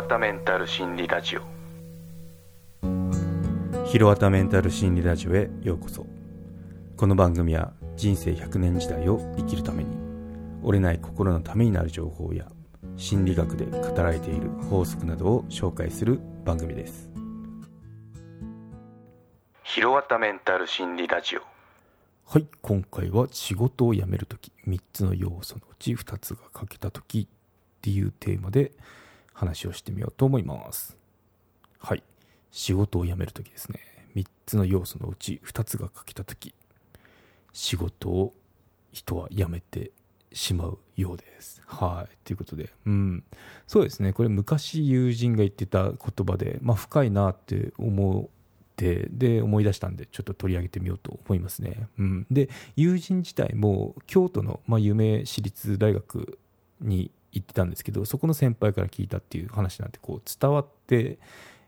わたメンタル心理ラジオ。ひろわたメンタル心理ラジオへようこそ。この番組は人生100年時代を生きるために折れない心のためになる情報や心理学で語られている法則などを紹介する番組です。ひろわたメンタル心理ラジオ。はい今回は仕事を辞めるとき3つの要素のうち2つが欠けたときっていうテーマで話をしてみようと思います。はい。仕事を辞めるときですね。3つの要素のうち2つが欠けたとき仕事を人は辞めてしまうようです。はい。ということでうん。そうですね。これ昔友人が言ってた言葉でまあ深いなって思ってで思い出したんでちょっと取り上げてみようと思いますね、うん、で友人自体も京都の、まあ、有名私立大学に行ってたんですけどそこの先輩から聞いたっていう話なんてこう伝わって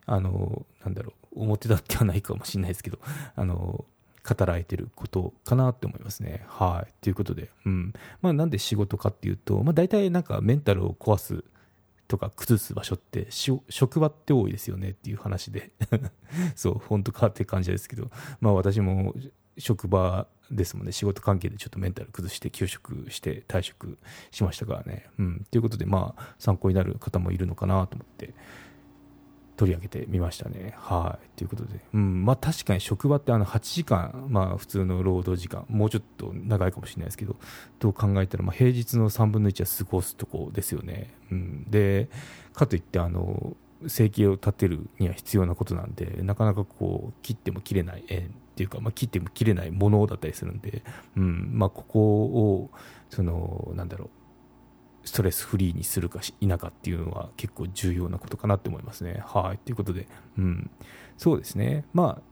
あのなんだろう表立ってはないかもしれないですけどあの語られてることかなって思いますね。はい。ということで、うん。まあなんで仕事かっていうと、まあ大体なんかメンタルを壊すとか崩す場所って職場って多いですよねっていう話で そう本当かって感じですけどまあ私も職場ですもんね仕事関係でちょっとメンタル崩して休職して退職しましたからねうんということでまあ参考になる方もいるのかなと思って取り上げてみましたね。はい。ということで、うんまあ、確かに職場ってあの8時間、まあ、普通の労働時間、もうちょっと長いかもしれないですけど、と考えたら、ま、平日の3分の1は過ごすとこですよね。うん、で、かといってあの、生計を立てるには必要なことなんで、なかなかこう切っても切れない縁っていうか、まあ、切っても切れないものだったりするんで、うんまあ、ここを、その、なんだろう、ストレスフリーにするか否かっていうのは結構重要なことかなって思いますね。はい。ということで、うん。そうですね。まあ、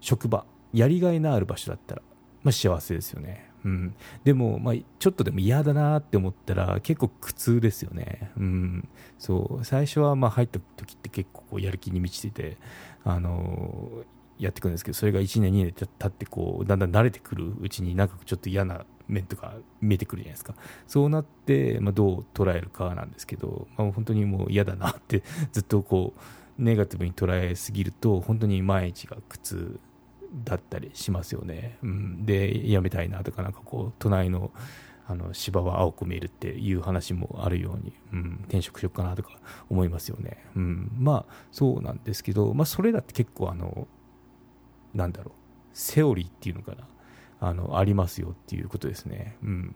職場、やりがいのある場所だったら、まあ幸せですよね。うん。でも、まあ、ちょっとでも嫌だなって思ったら結構苦痛ですよね。うん。そう。最初はまあ入った時って結構こうやる気に満ちてて、あのやっていくんですけど、それが1年、2年経ってこう、だんだん慣れてくるうちになんかちょっと嫌な面とか見えてくるじゃないですか。そうなって、まあ、どう捉えるかなんですけど、まあ、本当にもう嫌だなってずっとこうネガティブに捉えすぎると本当に毎日が苦痛だったりしますよね、うん、でやめたいなとかなんかこう隣のあの芝は青く見えるっていう話もあるように、うん、転職しようかなとか思いますよね、うん、まあそうなんですけど、まあ、それだって結構あのなんだろう。セオリーっていうのかな。あのありますよっていうことですね。うん。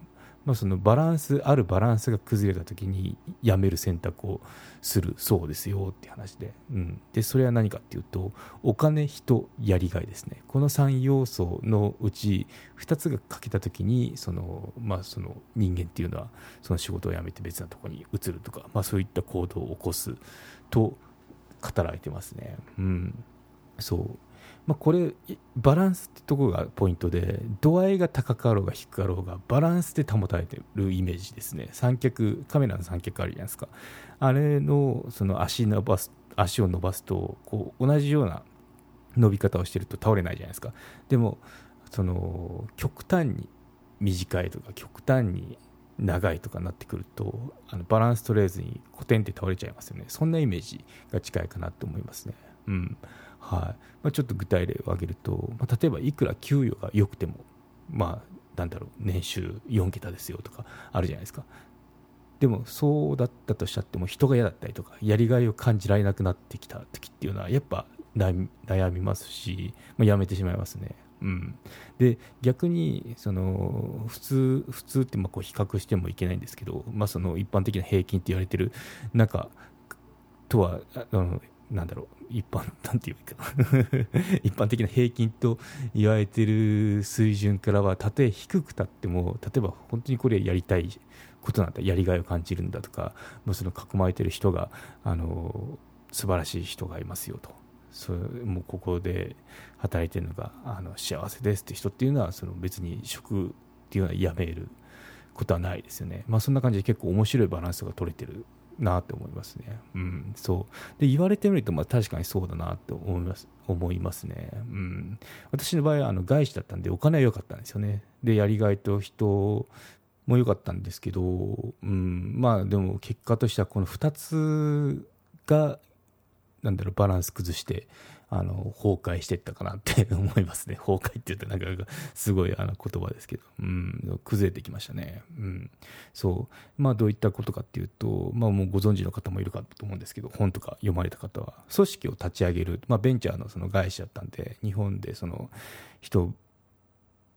まあ、そのバランスあるバランスが崩れた時にやめる選択をするそうですよって話で,、うん、でそれは何かっていうとお金人やりがいですね。この3要素のうち2つが欠けた時にその、まあ、その人間っていうのはその仕事を辞めて別なところに移るとか、まあ、そういった行動を起こすと語られてますね。うん、そう。まあ、これバランスってところがポイントで度合いが高かろうが低かろうがバランスで保たれてるイメージですね。三脚カメラの三脚あるじゃないですか。あれのその足伸ばす足を伸ばすとこう同じような伸び方をしてると倒れないじゃないですか。でもその極端に短いとか極端に長いとかなってくるとあのバランス取れずにコテンって倒れちゃいますよね。そんなイメージが近いかなと思いますね。うん。はい。まあ、ちょっと具体例を挙げると、まあ、例えばいくら給与が良くても、まあ、なんだろう年収4桁ですよとかあるじゃないですか。でもそうだったとしゃっても人が嫌だったりとかやりがいを感じられなくなってきた時っていうのはやっぱ悩みますし、まあ、やめてしまいますね。うん、で逆にその普通普通ってまあこう比較してもいけないんですけど、まあ、その一般的な平均って言われてる中とはあのなんだろう一般、なんていうか一般的な平均と言われている水準からは、たとえ低くたっても、例えば本当にこれやりたいことなんだ、やりがいを感じるんだとか、もうその囲まれている人が、あの、素晴らしい人がいますよと。それもうここで働いてるのがあの幸せですって人っていうのはその別に職っていうのはやめることはないですよね。まあそんな感じで結構面白いバランスが取れてるなって思いますね。うん、そうで言われてみると、まあ、確かにそうだなって思います思いますね。うん、私の場合はあの外資だったんでお金は良かったんですよね。でやりがいと人も良かったんですけど、うん、まあでも結果としてはこの2つがなんだろうバランス崩してあの崩壊していったかなって 思いますね。崩壊って言ってなんかすごいあの言葉ですけど、うん、崩れてきましたね、うん、そう。まあどういったことかっていうと、まあ、もうご存知の方もいるかと思うんですけど本とか読まれた方は組織を立ち上げる、まあ、ベンチャーのその会社だったんで日本でその人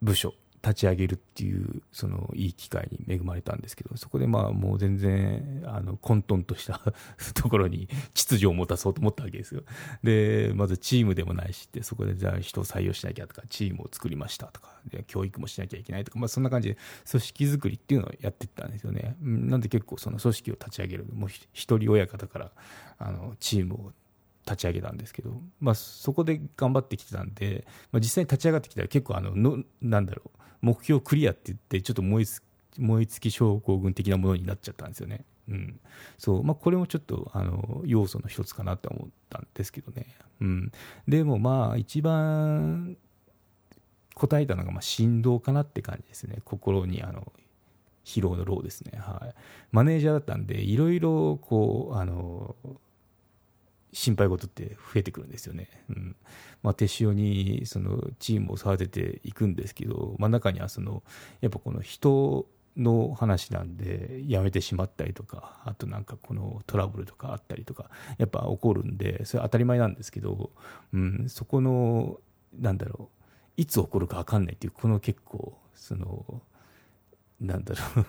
部署立ち上げるっていうそのいい機会に恵まれたんですけどそこでまあもう全然あの混沌とした ところに秩序を持たそうと思ったわけですよ。でまずチームでもないしってそこでじゃあ人を採用しなきゃとかチームを作りましたとかで教育もしなきゃいけないとか、まあ、そんな感じで組織づくりっていうのをやってったんですよね。なんで結構その組織を立ち上げるもう一人親方からあのチームを立ち上げたんですけど、まあ、そこで頑張ってきてたんで、まあ、実際に立ち上がってきたら結構あののなんだろう目標クリアって言ってちょっと燃え燃え尽き症候群的なものになっちゃったんですよね。うん。そう。まあ、これもちょっとあの要素の一つかなと思ったんですけどね、うん、でもまあ一番答えたのがまあ振動かなって感じですね。心にあの疲労の労ですね、はい、マネージャーだったんでいろいろこうあの心配事って増えてくるんですよね。うん。まあ、手塩にそのチームを育てていくんですけど、まあ、中にはそのやっぱこの人の話なんで辞めてしまったりとかあとなんかこのトラブルとかあったりとかやっぱ起こるんでそれ当たり前なんですけど、うん、そこのなんだろういつ起こるか分かんないっていうこの結構そのなんだろう。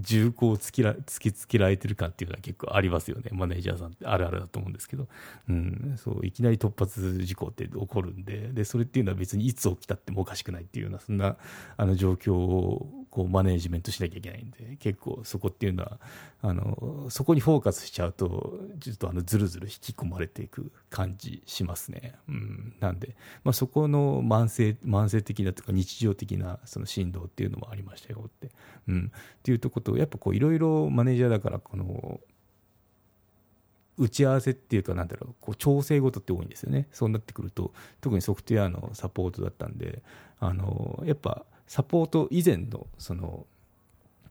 重厚を突きら突きつけられてる感っていうのは結構ありますよね。マネージャーさんってあるあるだと思うんですけど、うん、そういきなり突発事故って起こるんで。でそれっていうのは別にいつ起きたってもおかしくないっていうようなそんなあの状況をこうマネージメントしなきゃいけないんで結構そこっていうのはあのそこにフォーカスしちゃうとちょっとあのずるずる引き込まれていく感じしますね、うん、なんで、まあ、そこの慢性慢性的なというか日常的なその振動っていうのもありましたよって、うん、っていうとことやっぱこういろいろマネージャーだからこの打ち合わせっていうかなんだろうこう調整事って多いんですよね。そうなってくると特にソフトウェアのサポートだったんであのやっぱサポート以前のその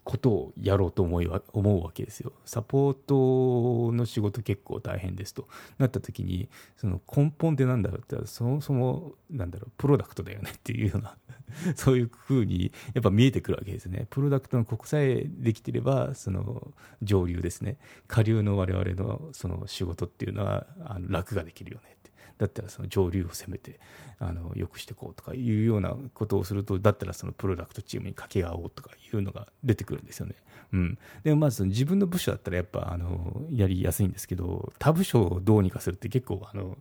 ことをやろうと思い思うわけですよ。サポートの仕事結構大変ですとなった時にその根本って何だろうってそもそもなんだろうプロダクトだよねっていうような そういうふうにやっぱ見えてくるわけですね。プロダクトの国際できてればその上流ですね下流の我々のその仕事っていうのはあの楽ができるよねだったらその上流を攻めてあのよくしていこうとかいうようなことをするとだったらそのプロダクトチームに掛け合おうとかいうのが出てくるんですよね。うん、でもまず自分の部署だったらやっぱあのやりやすいんですけど他部署をどうにかするって結構あの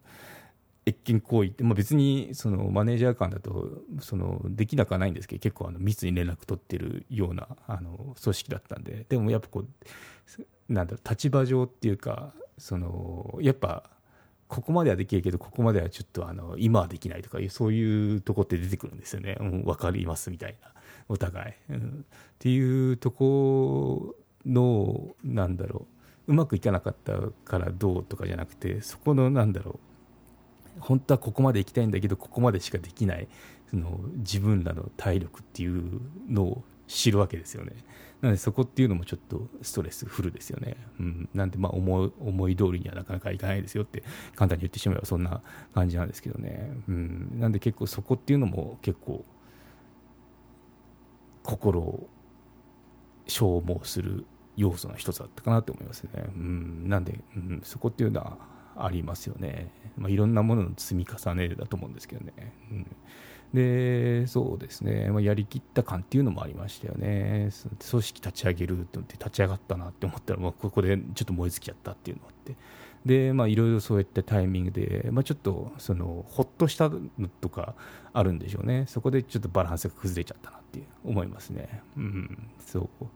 越権行為って、まあ、別にそのマネージャー間だとそのできなくはないんですけど結構あの密に連絡取ってるようなあの組織だったんででもやっぱこうなんだろう立場上っていうかそのやっぱここまではできるけどここまではちょっとあの今はできないとかいうそういうとこって出てくるんですよね、うん、分かりますみたいな。お互い、うん、っていうとこのなんだろう。うまくいかなかったからどうとかじゃなくてそこのなんだろう。本当はここまで行きたいんだけどここまでしかできないその自分らの体力っていうのを知るわけですよね。なのでそこっていうのもちょっとストレスフルですよね。うん、なんでまあ思い思い通りにはなかなかいかないですよって簡単に言ってしまえばそんな感じなんですけどね。うん、なんで結構そこっていうのも結構心を消耗する要素の一つだったかなと思いますね。うん、なんで、うん、そこっていうのはありますよね。まあ、いろんなものの積み重ねだと思うんですけどね。うんで、そうですね、まあ、やりきった感っていうのもありましたよね。組織立ち上げるって思って立ち上がったなって思ったら、まあ、ここでちょっと燃え尽きちゃったっていうのがあって。で、まあ、いろいろそういったタイミングで、まあ、ちょっと、その、ほっとしたのとかあるんでしょうね。そこでちょっとバランスが崩れちゃったなって思いますね。うん、そう。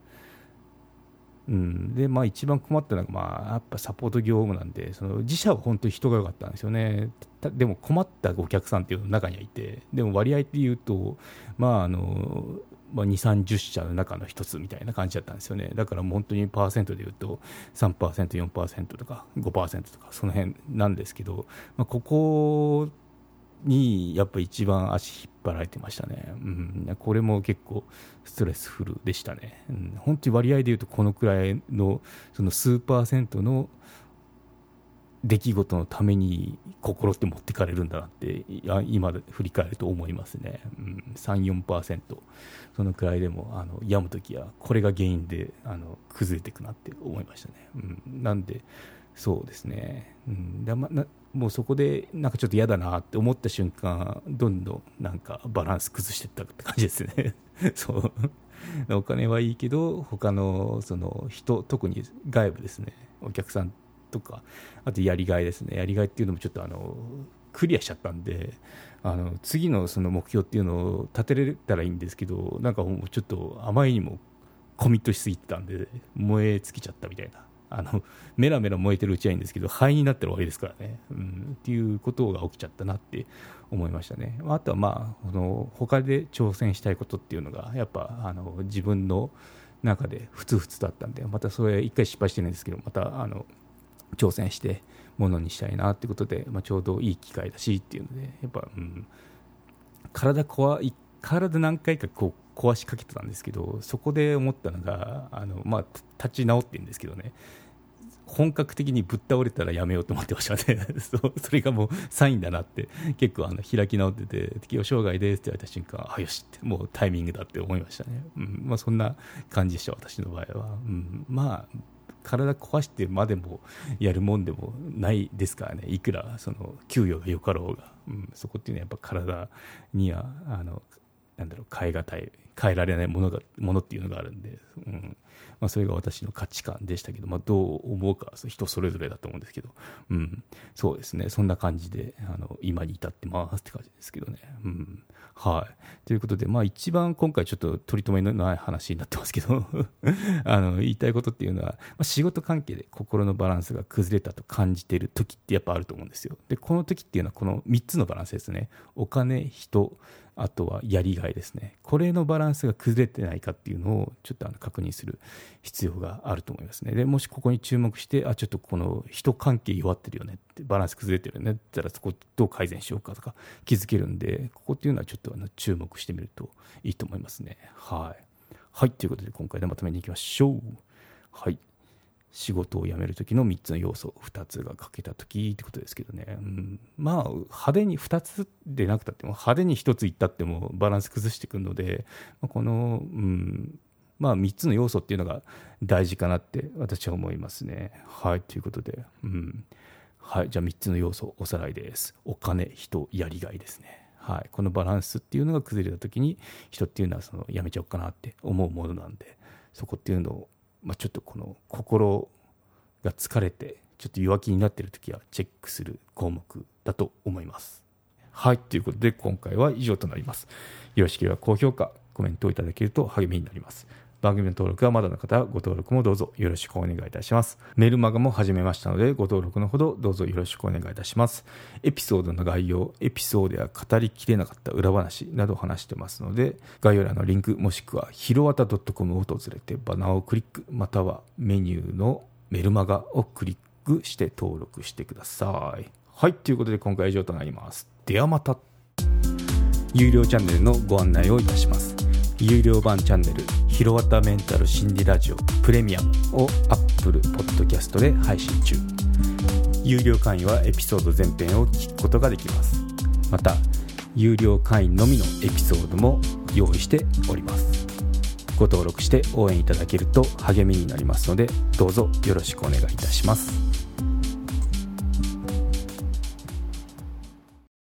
うん、で、まあ、一番困ったのが、まあ、やっぱサポート業務なんで、その自社は本当に人が良かったんですよね。でも困ったお客さんっていうの中にはいて、でも割合っていうと、まあ、あの、まあ、2、30社の中の一つみたいな感じだったんですよね。だから本当にパーセントでいうと3%、4%とか5%とかその辺なんですけど、まあ、ここにやっぱ一番足引っ張られてましたね、うん、これも結構ストレスフルでしたね、うん、本当に割合でいうとこのくらいのその数パーセントの出来事のために心って持ってかれるんだなって今振り返ると思いますね、うん、34%そのくらいでもあの病む時はこれが原因であの崩れていくなって思いましたね、うん、なんでそうですね、うん、だまなもうそこでなんかちょっと嫌だなって思った瞬間どんどんなんかバランス崩していったって感じですね。そう。お金はいいけど他のその人特に外部ですね。お客さんとかあとやりがいですね。やりがいっていうのもちょっとあのクリアしちゃったんであの次のその目標っていうのを立てれたらいいんですけどなんかもうちょっとあまりにもコミットしすぎてたんで燃え尽きちゃったみたいな。あのメラメラ燃えてるうちはいいんですけど灰になってるわりですからね、うん、っていうことが起きちゃったなって思いましたね。あとはまあこの他で挑戦したいことっていうのがやっぱあの自分の中でふつふつとあったんでまたそれ一回失敗してるんですけどまたあの挑戦してものにしたいなってことで、まあ、ちょうどいい機会だしっていうのでやっぱ、うん、体壊体何回かこう壊しかけてたんですけどそこで思ったのがあの、まあ、立ち直ってるんですけどね。本格的にぶっ倒れたらやめようと思ってましたね。そそれがもうサインだなって結構あの開き直ってて適応障害ですって言われた瞬間あよしってもうタイミングだって思いましたね、うんまあ、そんな感じでした私の場合は、うん、まあ体壊してまでもやるもんでもないですからね。いくらその給与がよかろうが、うん、そこっていうのはやっぱ体にはあのなんだろう変え難い変えられないものがものっていうのがあるんで、うん。まあ、それが私の価値観でしたけど、まあ、どう思うか人それぞれだと思うんですけど、うん、そうですね。そんな感じであの今に至ってますって感じですけどね、うん。はい、ということで、まあ、一番今回ちょっと取り留めのない話になってますけど あの言いたいことっていうのは、まあ、仕事関係で心のバランスが崩れたと感じている時ってやっぱあると思うんですよ。でこの時っていうのはこの3つのバランスですね。お金人あとはやりがいですね。これのバランスが崩れてないかっていうのをちょっとあの確認する必要があると思いますね。で、もしここに注目して、あ、ちょっとこの人関係弱ってるよねって、バランス崩れてるよねって言ったらそこどう改善しようかとか気づけるんで、ここっていうのはちょっとあの注目してみるといいと思いますね。はい。はい。ということで今回でまとめにいきましょう。はい。仕事を辞める時の3つの要素2つが欠けた時ってことですけどね、うん、まあ派手に2つでなくたっても派手に1ついったってもバランス崩してくるのでこの、うん。まあ、3つの要素っていうのが大事かなって私は思いますね。はい。ということで、うん。はい、じゃあ3つの要素おさらいです。お金人やりがいですね。はい、このバランスっていうのが崩れた時に人っていうのはそのやめちゃおうかなって思うものなんでそこっていうのをまあ、ちょっとこの心が疲れてちょっと弱気になっている時はチェックする項目だと思います。はい、ということで今回は以上となります。よろしければ高評価、コメントをいただけると励みになります。番組の登録はまだの方はご登録もどうぞよろしくお願いいたします。メルマガも始めましたのでご登録のほどどうぞよろしくお願いいたします。エピソードの概要、エピソードや語りきれなかった裏話など話してますので概要欄のリンクもしくはひろわた .com を訪れてバナーをクリックまたはメニューのメルマガをクリックして登録してください。はい、ということで今回は以上となります。ではまた。有料チャンネルのご案内をいたします。有料版チャンネル「ひろわたメンタル心理ラジオプレミアム」を Apple Podcast で配信中。有料会員はエピソード全編を聞くことができます。また有料会員のみのエピソードも用意しております。ご登録して応援いただけると励みになりますのでどうぞよろしくお願いいたします。